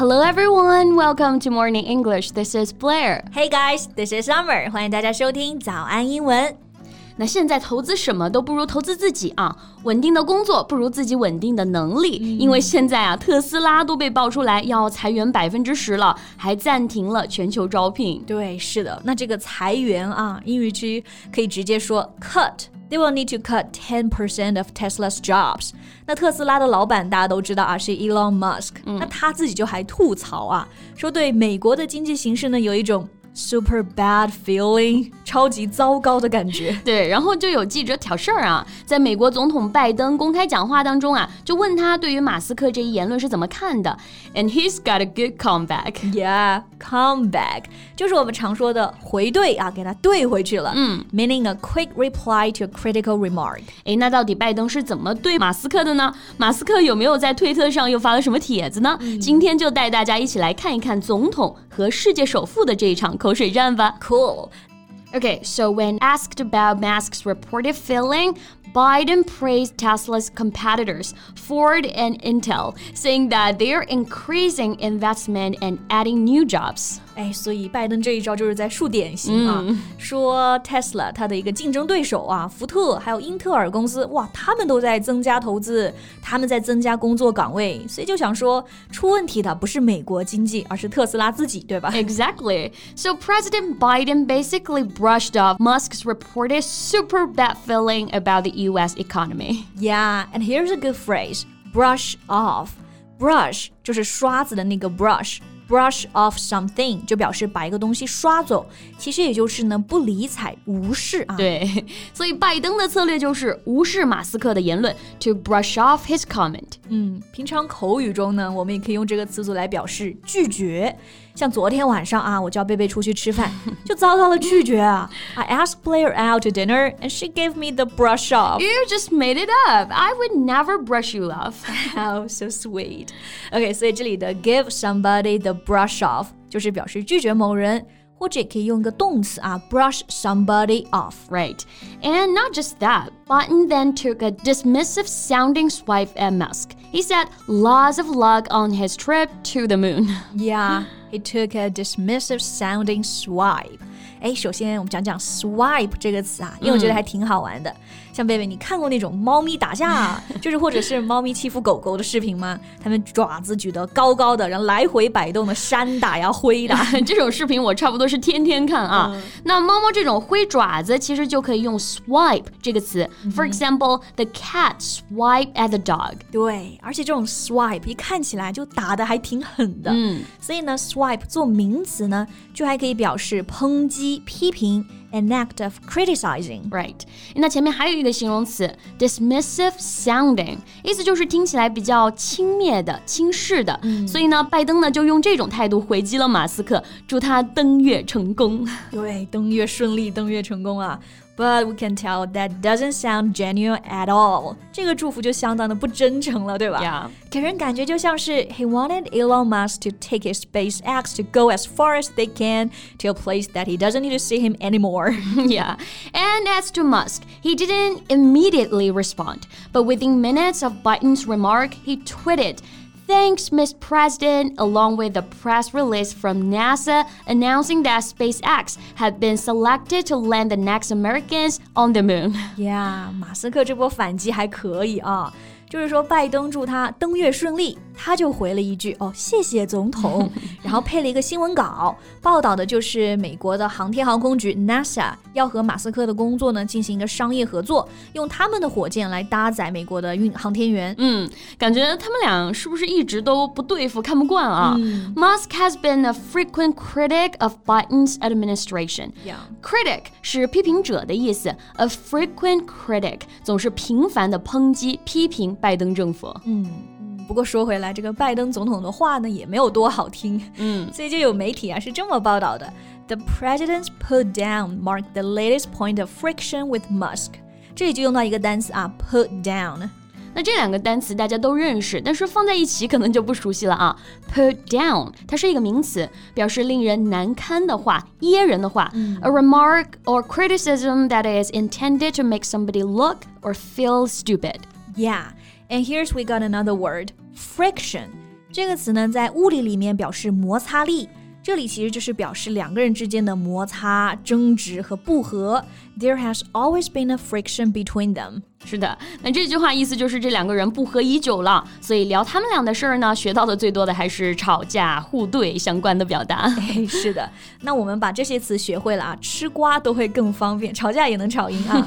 Hello everyone, welcome to Morning English. This is Blair. Hey guys, this is Summer. 欢迎大家收听早安英文。 那现在投资什么都不如投资自己啊！稳定的工作不如自己稳定的能力，因为现在啊，特斯拉都被爆出来要裁员百分之十了，还暂停了全球招聘。对，是的，那这个裁员啊，英语区可以直接说 cut。They will need to cut ten percent of Tesla's jobs。那特斯拉的老板大家都知道啊，是 Elon Musk。那他自己就还吐槽啊，说对美国的经济形势呢有一种 super bad feeling，超级糟糕的感觉。对，然后就有记者挑事儿啊，在美国总统拜登公开讲话当中啊，就问他对于马斯克这一言论是怎么看的。And he's got a good comeback. Yeah, comeback 就是我们常说的回怼啊，给他怼回去了。嗯，meaning a quick reply to a critical remark. 哎，那到底拜登是怎么对马斯克的呢？马斯克有没有在推特上又发了什么帖子呢？今天就带大家一起来看一看总统和世界首富的这一场。口水战吧。Cool. Okay, so when asked about Musk's reported failing, Biden praised Tesla's competitors, Ford and Intel, saying that they're increasing investment and adding new jobs. 哎，所以拜登这一招就是在树典型啊，嗯、说 Tesla 它的一个竞争对手啊，福特还有英特尔公司，哇，他们都在增加投资，他们在增加工作岗位，所以就想说，出问题的不是美国经济，而是特斯拉自己，对吧？Exactly. So President Biden basically brushed off Musk's reported super bad feeling about the U.S. economy. Yeah, and here's a good phrase: brush off. Brush 就是刷子的那个 brush。 Brush off something 就表示把一个东西刷走，其实也就是呢不理睬、无视啊。对，所以拜登的策略就是无视马斯克的言论，to brush off his comment。嗯，平常口语中呢，我们也可以用这个词组来表示拒绝。像昨天晚上啊，我叫贝贝出去吃饭，就遭到了拒绝啊。I asked Blair out to dinner and she gave me the brush off. You just made it up. I would never brush you off. How so sweet. OK，所以这里的 give somebody the brush off 就是表示拒绝某人。或者也可以用一个动词啊，brush somebody off。Right. And not just that, Biden then took a dismissive sounding swipe at Musk. He said lots of luck on his trip to the moon. Yeah. he took a dismissive sounding swipe. 哎，首先我们讲讲 swipe 这个词啊，因为我觉得还挺好玩的。像贝贝，你看过那种猫咪打架，就是或者是猫咪欺负狗狗的视频吗？它们爪子举得高高的，然后来回摆动的扇打呀、挥打，这种视频我差不多是天天看啊。那猫猫这种挥爪子，其实就可以用 swipe 这个词。For example, the cat swipe at the dog。对，而且这种 swipe 一看起来就打的还挺狠的。嗯，所以呢，swipe 做名词呢，就还可以表示抨击、批评。an act of criticizing. Right. 那前面还有一个形容词 dismissive sounding，意思就是听起来比较轻蔑的、轻视的。嗯、所以呢，拜登呢就用这种态度回击了马斯克，祝他登月成功。对，登月顺利，登月成功啊！but we can tell that doesn't sound genuine at all. 这个祝福就相当的不真诚了，对吧？Yeah. 给人感觉就像是 he wanted Elon Musk to take his SpaceX to go as far as they can to a place that he doesn't need to see him anymore. yeah. And as to Musk, he didn't immediately respond, but within minutes of Biden's remark, he tweeted Thanks, Miss President, along with a press release from NASA announcing that SpaceX had been selected to land the next Americans on the moon. Yeah，马斯克这波反击还可以啊。 就是说，拜登祝他登月顺利，他就回了一句：“哦，谢谢总统。”然后配了一个新闻稿，报道的就是美国的航天航空局 NASA 要和马斯克的工作呢进行一个商业合作，用他们的火箭来搭载美国的运航天员。嗯，感觉他们俩是不是一直都不对付，看不惯啊、嗯、？Musk has been a frequent critic of Biden's administration. Yeah. Critic 是批评者的意思，a frequent critic 总是频繁的抨击、批评。拜登政府。嗯，不过说回来，这个拜登总统的话呢，也没有多好听。嗯，所以就有媒体啊是这么报道的：The president's put down marked the latest point of friction with Musk。这里就用到一个单词啊，put down。那这两个单词大家都认识，但是放在一起可能就不熟悉了啊。Put down，它是一个名词，表示令人难堪的话、噎人的话。嗯、A remark or criticism that is intended to make somebody look or feel stupid. Yeah. And here's we got another word friction. 这个词呢，在物理里面表示摩擦力。这里其实就是表示两个人之间的摩擦、争执和不和。There has always been a friction between them。是的，那这句话意思就是这两个人不和已久了。所以聊他们俩的事儿呢，学到的最多的还是吵架、互怼相关的表达。哎，是的。那我们把这些词学会了啊，吃瓜都会更方便，吵架也能吵赢啊。